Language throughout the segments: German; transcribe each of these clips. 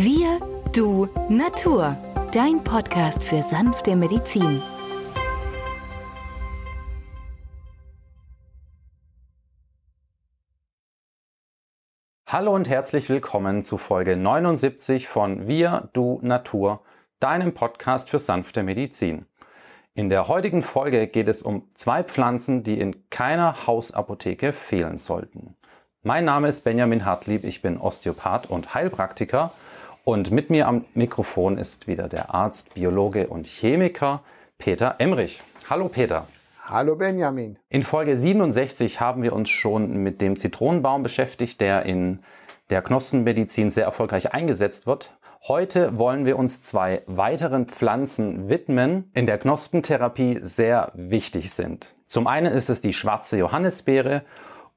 Wir, du, Natur. Dein Podcast für sanfte Medizin. Hallo und herzlich willkommen zu Folge 79 von Wir, du, Natur, deinem Podcast für sanfte Medizin. In der heutigen Folge geht es um zwei Pflanzen, die in keiner Hausapotheke fehlen sollten. Mein Name ist Benjamin Hartlieb, ich bin Osteopath und Heilpraktiker und mit mir am Mikrofon ist wieder der Arzt, Biologe und Chemiker Peter Emrich. Hallo Peter. Hallo Benjamin. In Folge 67 haben wir uns schon mit dem Zitronenbaum beschäftigt, der in der Knospenmedizin sehr erfolgreich eingesetzt wird. Heute wollen wir uns zwei weiteren Pflanzen widmen, in der Knospentherapie sehr wichtig sind. Zum einen ist es die schwarze Johannisbeere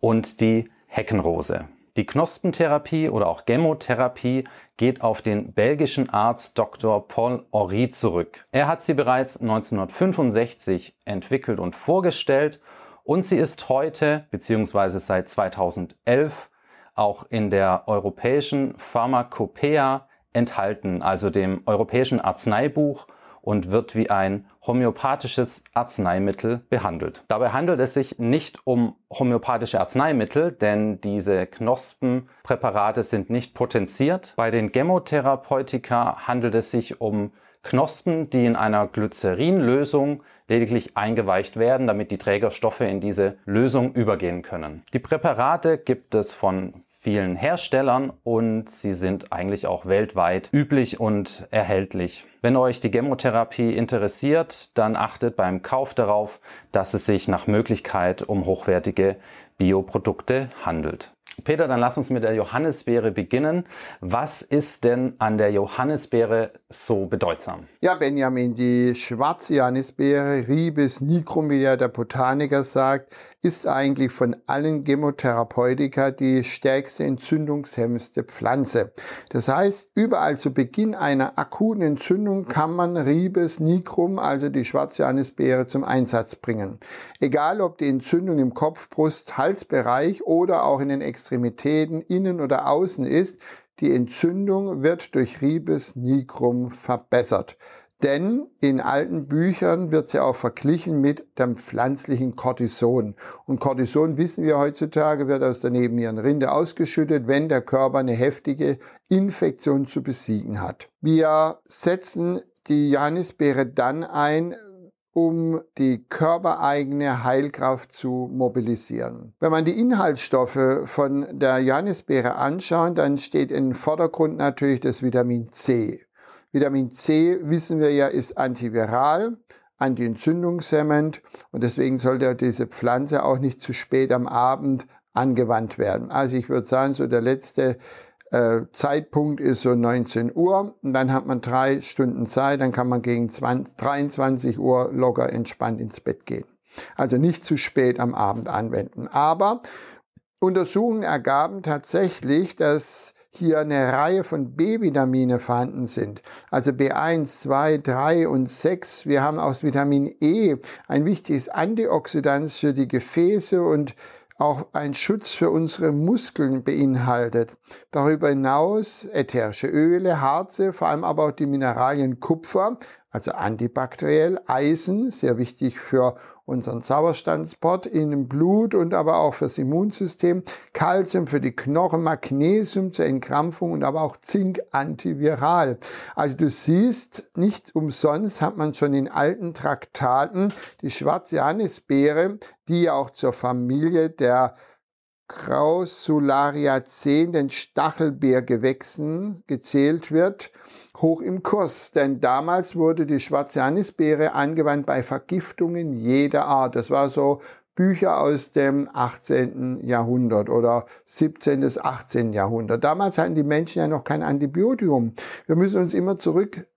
und die Heckenrose. Die Knospentherapie oder auch Gemotherapie geht auf den belgischen Arzt Dr. Paul Horry zurück. Er hat sie bereits 1965 entwickelt und vorgestellt und sie ist heute bzw. seit 2011 auch in der europäischen Pharmakopoeia enthalten, also dem europäischen Arzneibuch und wird wie ein homöopathisches Arzneimittel behandelt. Dabei handelt es sich nicht um homöopathische Arzneimittel, denn diese Knospenpräparate sind nicht potenziert. Bei den Chemotherapeutika handelt es sich um Knospen, die in einer Glycerinlösung lediglich eingeweicht werden, damit die Trägerstoffe in diese Lösung übergehen können. Die Präparate gibt es von vielen Herstellern und sie sind eigentlich auch weltweit üblich und erhältlich. Wenn euch die Chemotherapie interessiert, dann achtet beim Kauf darauf, dass es sich nach Möglichkeit um hochwertige Bioprodukte handelt. Peter, dann lass uns mit der Johannisbeere beginnen. Was ist denn an der Johannisbeere so bedeutsam? Ja, Benjamin, die schwarze Johannisbeere, Ribes ja der Botaniker sagt, ist eigentlich von allen Chemotherapeutika die stärkste entzündungshemmste Pflanze. Das heißt, überall zu Beginn einer akuten Entzündung kann man Ribes nigrum, also die schwarze Johannisbeere, zum Einsatz bringen. Egal ob die Entzündung im Kopf, Brust, Halsbereich oder auch in den Extremitäten innen oder außen ist, die Entzündung wird durch Ribes nigrum verbessert. Denn in alten Büchern wird sie auch verglichen mit dem pflanzlichen Cortison. Und Cortison, wissen wir heutzutage, wird aus der Nebennierenrinde ausgeschüttet, wenn der Körper eine heftige Infektion zu besiegen hat. Wir setzen die Johannisbeere dann ein, um die körpereigene Heilkraft zu mobilisieren. Wenn man die Inhaltsstoffe von der Johannisbeere anschaut, dann steht im Vordergrund natürlich das Vitamin C. Vitamin C, wissen wir ja, ist antiviral, antientzündungshemmend und deswegen sollte diese Pflanze auch nicht zu spät am Abend angewandt werden. Also ich würde sagen, so der letzte äh, Zeitpunkt ist so 19 Uhr und dann hat man drei Stunden Zeit, dann kann man gegen 20, 23 Uhr locker entspannt ins Bett gehen. Also nicht zu spät am Abend anwenden. Aber Untersuchungen ergaben tatsächlich, dass hier eine Reihe von B-Vitamine vorhanden sind. Also B1, 2, 3 und 6. Wir haben aus Vitamin E ein wichtiges Antioxidant für die Gefäße und auch ein Schutz für unsere Muskeln beinhaltet. Darüber hinaus ätherische Öle, Harze, vor allem aber auch die Mineralien Kupfer, also antibakteriell, Eisen, sehr wichtig für unseren Sauerstandsport in dem Blut und aber auch fürs Immunsystem, Kalzium für die Knochen, Magnesium zur Entkrampfung und aber auch Zink antiviral. Also du siehst, nicht umsonst hat man schon in alten Traktaten die schwarze Johannisbeere, die ja auch zur Familie der Grausularia 10, den Stachelbeergewächsen, gezählt wird, hoch im Kurs. Denn damals wurde die schwarze Anisbeere angewandt bei Vergiftungen jeder Art. Das war so Bücher aus dem 18. Jahrhundert oder 17. bis 18. Jahrhundert. Damals hatten die Menschen ja noch kein Antibiotikum. Wir müssen uns immer zurück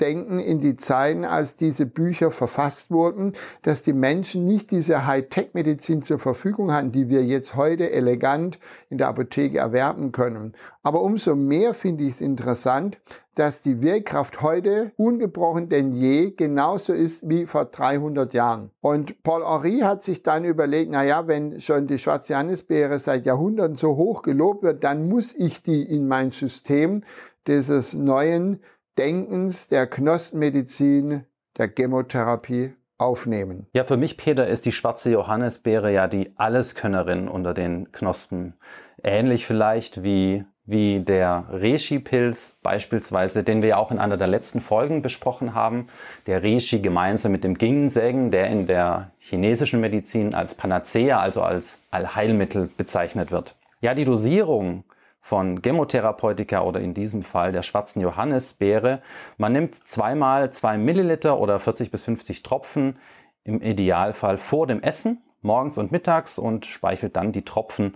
denken in die Zeiten, als diese Bücher verfasst wurden, dass die Menschen nicht diese Hightech-Medizin zur Verfügung hatten, die wir jetzt heute elegant in der Apotheke erwerben können. Aber umso mehr finde ich es interessant, dass die Wirkkraft heute ungebrochen denn je genauso ist wie vor 300 Jahren. Und Paul Henry hat sich dann überlegt, na ja, wenn schon die schwarze Johannisbeere seit Jahrhunderten so hoch gelobt wird, dann muss ich die in mein System dieses neuen Denkens der Knospenmedizin, der Chemotherapie aufnehmen. Ja, für mich, Peter, ist die schwarze Johannisbeere ja die Alleskönnerin unter den Knospen. Ähnlich vielleicht wie, wie der Reishi-Pilz beispielsweise, den wir ja auch in einer der letzten Folgen besprochen haben. Der Reishi gemeinsam mit dem Ginseng, der in der chinesischen Medizin als Panacea, also als Allheilmittel bezeichnet wird. Ja, die Dosierung von Chemotherapeutika oder in diesem Fall der schwarzen Johannisbeere. Man nimmt zweimal zwei Milliliter oder 40 bis 50 Tropfen im Idealfall vor dem Essen, morgens und mittags und speichelt dann die Tropfen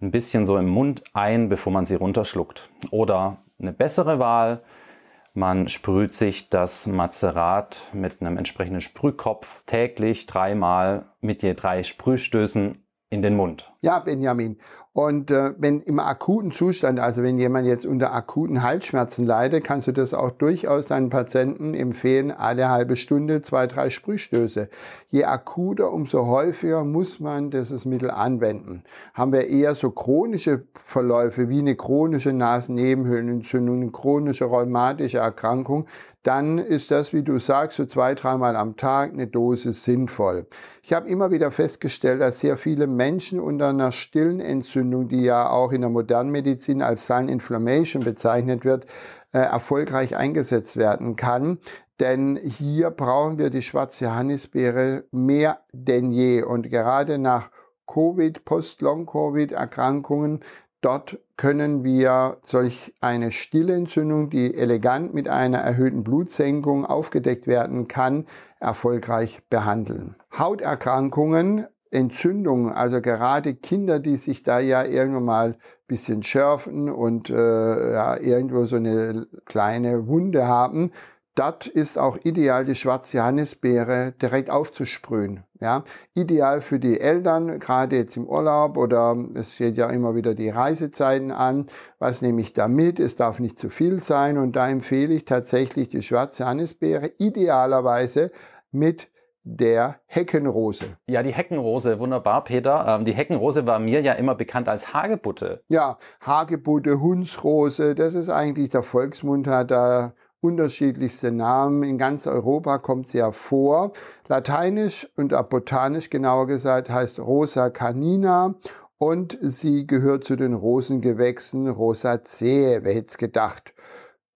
ein bisschen so im Mund ein, bevor man sie runterschluckt. Oder eine bessere Wahl, man sprüht sich das Mazerat mit einem entsprechenden Sprühkopf täglich dreimal mit je drei Sprühstößen in den Mund. Ja, Benjamin. Und äh, wenn im akuten Zustand, also wenn jemand jetzt unter akuten Halsschmerzen leidet, kannst du das auch durchaus deinen Patienten empfehlen, alle halbe Stunde zwei, drei Sprühstöße. Je akuter, umso häufiger muss man dieses Mittel anwenden. Haben wir eher so chronische Verläufe wie eine chronische Nasennebenhöhlenentzündung, eine chronische rheumatische Erkrankung, dann ist das, wie du sagst, so zwei, dreimal am Tag eine Dosis sinnvoll. Ich habe immer wieder festgestellt, dass sehr viele Menschen unter einer stillen Entzündung, die ja auch in der modernen Medizin als Silent Inflammation bezeichnet wird, äh, erfolgreich eingesetzt werden kann. Denn hier brauchen wir die schwarze Johannisbeere mehr denn je. Und gerade nach Covid, Post-Long-Covid-Erkrankungen Dort können wir solch eine stille Entzündung, die elegant mit einer erhöhten Blutsenkung aufgedeckt werden kann, erfolgreich behandeln. Hauterkrankungen, Entzündungen, also gerade Kinder, die sich da ja irgendwann mal ein bisschen schärfen und äh, ja, irgendwo so eine kleine Wunde haben, Dort ist auch ideal, die schwarze Johannisbeere direkt aufzusprühen. Ja, ideal für die Eltern, gerade jetzt im Urlaub oder es steht ja immer wieder die Reisezeiten an. Was nehme ich da mit? Es darf nicht zu viel sein und da empfehle ich tatsächlich die schwarze Johannisbeere idealerweise mit der Heckenrose. Ja, die Heckenrose, wunderbar, Peter. Ähm, die Heckenrose war mir ja immer bekannt als Hagebutte. Ja, Hagebutte, Hundsrose, das ist eigentlich der Volksmund, hat da unterschiedlichste Namen. In ganz Europa kommt sie ja vor. Lateinisch und botanisch genauer gesagt heißt Rosa canina und sie gehört zu den Rosengewächsen Rosaceae, wer hätte es gedacht.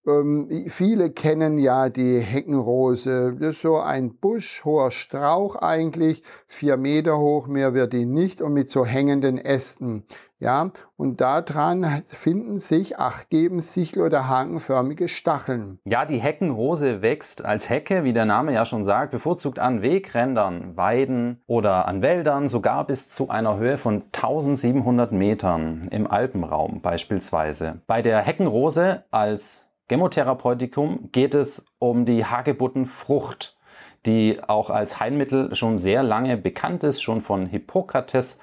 Ähm, viele kennen ja die Heckenrose. Das ist so ein Busch, hoher Strauch eigentlich, vier Meter hoch, mehr wird die nicht und mit so hängenden Ästen. Ja, und daran finden sich achtgeben sichel- oder hakenförmige Stacheln. Ja, die Heckenrose wächst als Hecke, wie der Name ja schon sagt, bevorzugt an Wegrändern, Weiden oder an Wäldern, sogar bis zu einer Höhe von 1700 Metern im Alpenraum beispielsweise. Bei der Heckenrose als Chemotherapeutikum geht es um die Hagebuttenfrucht, die auch als Heilmittel schon sehr lange bekannt ist, schon von Hippokrates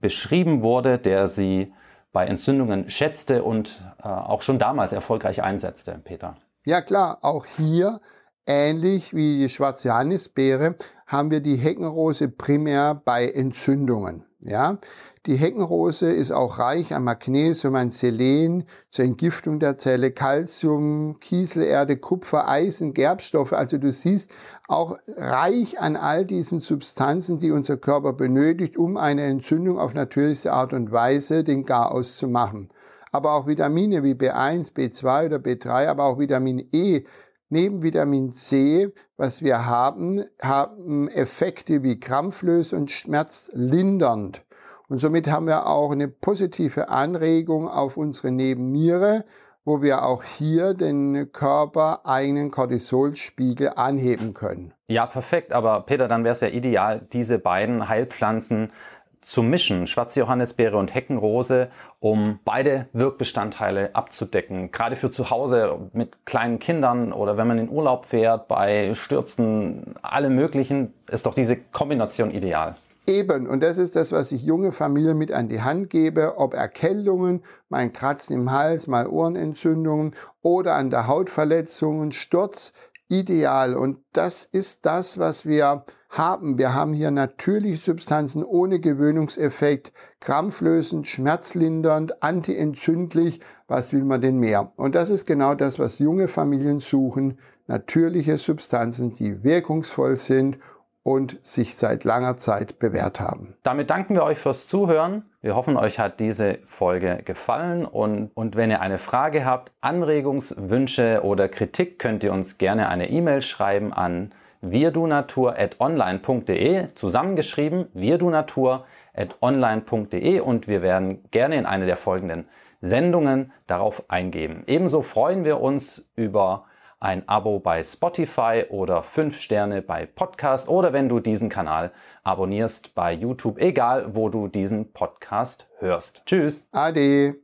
beschrieben wurde, der sie bei Entzündungen schätzte und äh, auch schon damals erfolgreich einsetzte, Peter. Ja klar, auch hier ähnlich wie die schwarze Johannisbeere haben wir die Heckenrose primär bei Entzündungen. Ja, die Heckenrose ist auch reich an Magnesium, an Selen zur Entgiftung der Zelle, Calcium, Kieselerde, Kupfer, Eisen, Gerbstoffe. Also du siehst auch reich an all diesen Substanzen, die unser Körper benötigt, um eine Entzündung auf natürliche Art und Weise den Garaus zu machen. Aber auch Vitamine wie B1, B2 oder B3, aber auch Vitamin E Neben Vitamin C, was wir haben, haben Effekte wie Krampflös und schmerzlindernd. Und somit haben wir auch eine positive Anregung auf unsere Nebenniere, wo wir auch hier den körpereigenen Cortisolspiegel anheben können. Ja, perfekt. Aber Peter, dann wäre es ja ideal, diese beiden Heilpflanzen zu mischen, schwarze Johannisbeere und Heckenrose, um beide Wirkbestandteile abzudecken. Gerade für zu Hause mit kleinen Kindern oder wenn man in Urlaub fährt, bei Stürzen, alle möglichen, ist doch diese Kombination ideal. Eben, und das ist das, was ich junge Familien mit an die Hand gebe, ob Erkältungen, mal Kratzen im Hals, mal Ohrenentzündungen oder an der Hautverletzungen, Sturz, ideal. Und das ist das, was wir haben. Wir haben hier natürliche Substanzen ohne Gewöhnungseffekt, krampflösend, schmerzlindernd, antientzündlich. Was will man denn mehr? Und das ist genau das, was junge Familien suchen. Natürliche Substanzen, die wirkungsvoll sind und sich seit langer Zeit bewährt haben. Damit danken wir euch fürs Zuhören. Wir hoffen, euch hat diese Folge gefallen und, und wenn ihr eine Frage habt, Anregungswünsche oder Kritik, könnt ihr uns gerne eine E-Mail schreiben an wirdunatur.online.de, zusammengeschrieben wirdunatur.online.de und wir werden gerne in einer der folgenden Sendungen darauf eingehen. Ebenso freuen wir uns über ein Abo bei Spotify oder 5 Sterne bei Podcast oder wenn du diesen Kanal abonnierst bei YouTube, egal wo du diesen Podcast hörst. Tschüss. Ade.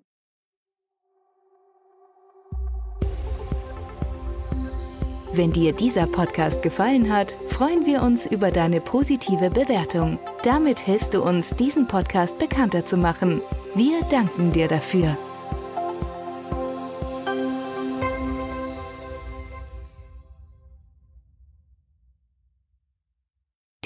Wenn dir dieser Podcast gefallen hat, freuen wir uns über deine positive Bewertung. Damit hilfst du uns, diesen Podcast bekannter zu machen. Wir danken dir dafür.